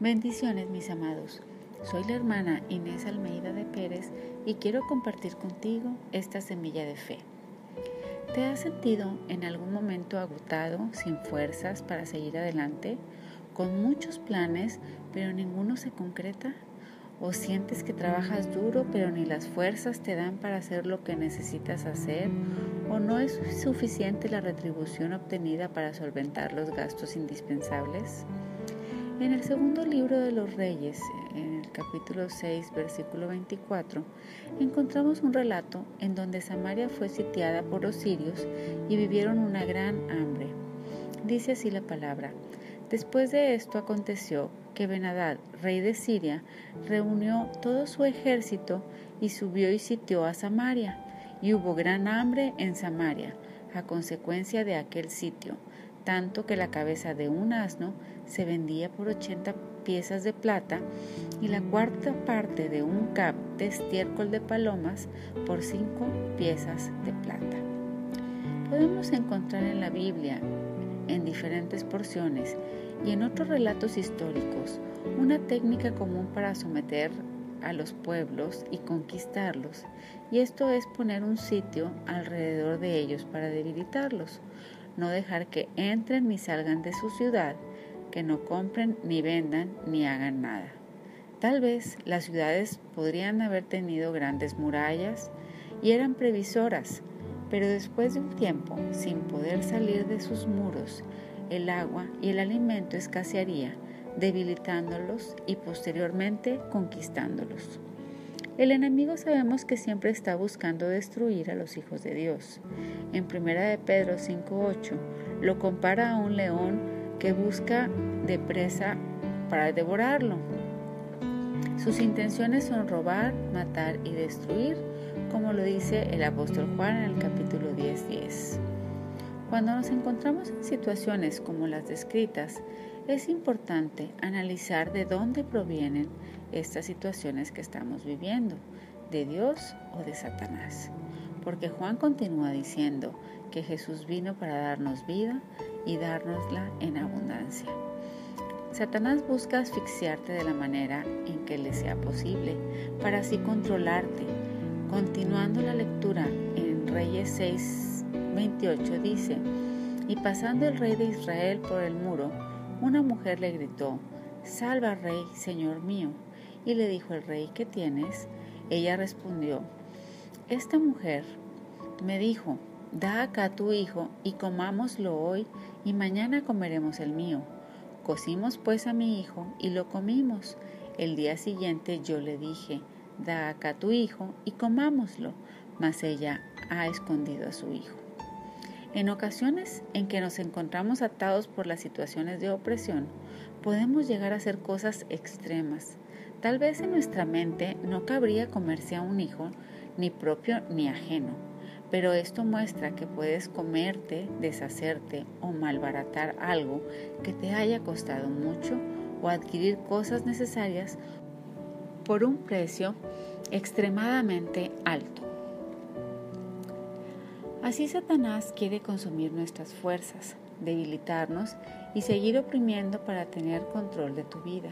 Bendiciones mis amados. Soy la hermana Inés Almeida de Pérez y quiero compartir contigo esta semilla de fe. ¿Te has sentido en algún momento agotado, sin fuerzas para seguir adelante, con muchos planes, pero ninguno se concreta? ¿O sientes que trabajas duro, pero ni las fuerzas te dan para hacer lo que necesitas hacer? ¿O no es suficiente la retribución obtenida para solventar los gastos indispensables? En el segundo libro de los Reyes, en el capítulo 6, versículo 24, encontramos un relato en donde Samaria fue sitiada por los sirios y vivieron una gran hambre. Dice así la palabra. Después de esto aconteció que Benadad, rey de Siria, reunió todo su ejército y subió y sitió a Samaria. Y hubo gran hambre en Samaria a consecuencia de aquel sitio tanto que la cabeza de un asno se vendía por 80 piezas de plata y la cuarta parte de un cap de estiércol de palomas por 5 piezas de plata. Podemos encontrar en la Biblia, en diferentes porciones y en otros relatos históricos, una técnica común para someter a los pueblos y conquistarlos, y esto es poner un sitio alrededor de ellos para debilitarlos no dejar que entren ni salgan de su ciudad, que no compren ni vendan ni hagan nada. Tal vez las ciudades podrían haber tenido grandes murallas y eran previsoras, pero después de un tiempo, sin poder salir de sus muros, el agua y el alimento escasearía, debilitándolos y posteriormente conquistándolos. El enemigo sabemos que siempre está buscando destruir a los hijos de Dios. En 1 de Pedro 5:8 lo compara a un león que busca de presa para devorarlo. Sus intenciones son robar, matar y destruir, como lo dice el apóstol Juan en el capítulo 10:10. Cuando nos encontramos en situaciones como las descritas, es importante analizar de dónde provienen estas situaciones que estamos viviendo, de Dios o de Satanás. Porque Juan continúa diciendo que Jesús vino para darnos vida y dárnosla en abundancia. Satanás busca asfixiarte de la manera en que le sea posible, para así controlarte. Continuando la lectura en Reyes 6, 28 dice, y pasando el rey de Israel por el muro, una mujer le gritó, Salva, rey, señor mío. Y le dijo el rey, ¿qué tienes? Ella respondió, Esta mujer me dijo, da acá tu hijo y comámoslo hoy y mañana comeremos el mío. Cocimos pues a mi hijo y lo comimos. El día siguiente yo le dije, da acá tu hijo y comámoslo, mas ella ha escondido a su hijo. En ocasiones en que nos encontramos atados por las situaciones de opresión, podemos llegar a hacer cosas extremas. Tal vez en nuestra mente no cabría comerse a un hijo, ni propio ni ajeno, pero esto muestra que puedes comerte, deshacerte o malbaratar algo que te haya costado mucho o adquirir cosas necesarias por un precio extremadamente alto. Así Satanás quiere consumir nuestras fuerzas, debilitarnos y seguir oprimiendo para tener control de tu vida.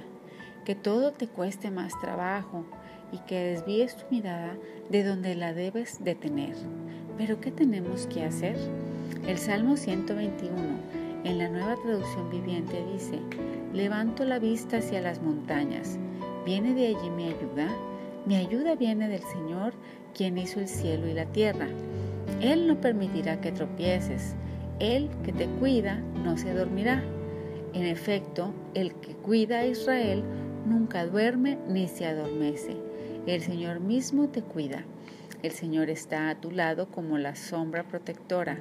Que todo te cueste más trabajo y que desvíes tu mirada de donde la debes de tener. Pero ¿qué tenemos que hacer? El Salmo 121 en la nueva traducción viviente dice, levanto la vista hacia las montañas. ¿Viene de allí mi ayuda? Mi ayuda viene del Señor, quien hizo el cielo y la tierra. Él no permitirá que tropieces. Él que te cuida no se dormirá. En efecto, el que cuida a Israel nunca duerme ni se adormece. El Señor mismo te cuida. El Señor está a tu lado como la sombra protectora.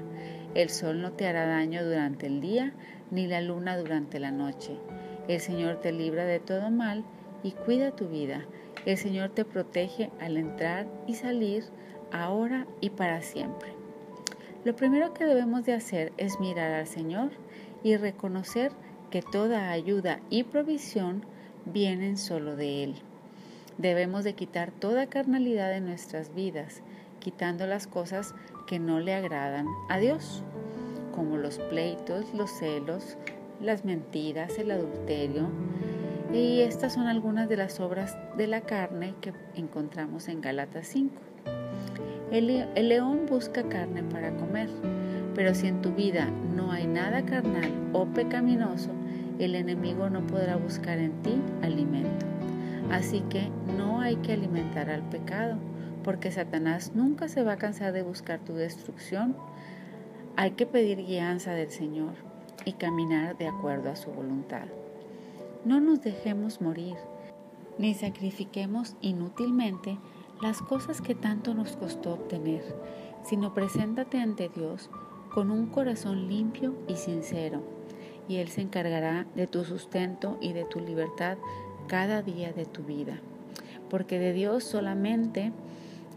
El sol no te hará daño durante el día, ni la luna durante la noche. El Señor te libra de todo mal y cuida tu vida. El Señor te protege al entrar y salir ahora y para siempre. Lo primero que debemos de hacer es mirar al Señor y reconocer que toda ayuda y provisión vienen solo de Él. Debemos de quitar toda carnalidad de nuestras vidas, quitando las cosas que no le agradan a Dios, como los pleitos, los celos, las mentiras, el adulterio, Y estas son algunas de las obras de la carne que encontramos en Galatas 5. El, el, león busca carne para comer, pero si en tu vida no hay nada carnal o pecaminoso, el enemigo no podrá buscar en ti alimento. Así que no hay que alimentar al pecado, porque Satanás nunca se va a cansar de buscar tu destrucción. Hay que pedir guianza del Señor y caminar de acuerdo a su voluntad. No nos dejemos morir, ni sacrifiquemos inútilmente las cosas que tanto nos costó obtener, sino preséntate ante Dios con un corazón limpio y sincero, y Él se encargará de tu sustento y de tu libertad cada día de tu vida, porque de Dios solamente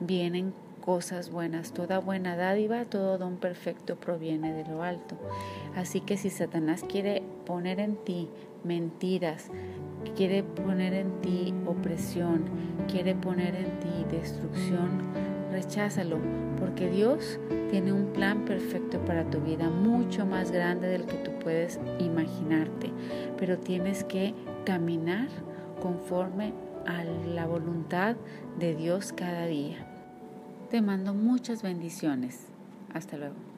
vienen cosas buenas, toda buena dádiva, todo don perfecto proviene de lo alto. Así que si Satanás quiere poner en ti mentiras, quiere poner en ti opresión, quiere poner en ti destrucción, recházalo, porque Dios tiene un plan perfecto para tu vida, mucho más grande del que tú puedes imaginarte, pero tienes que caminar conforme a la voluntad de Dios cada día. Te mando muchas bendiciones. Hasta luego.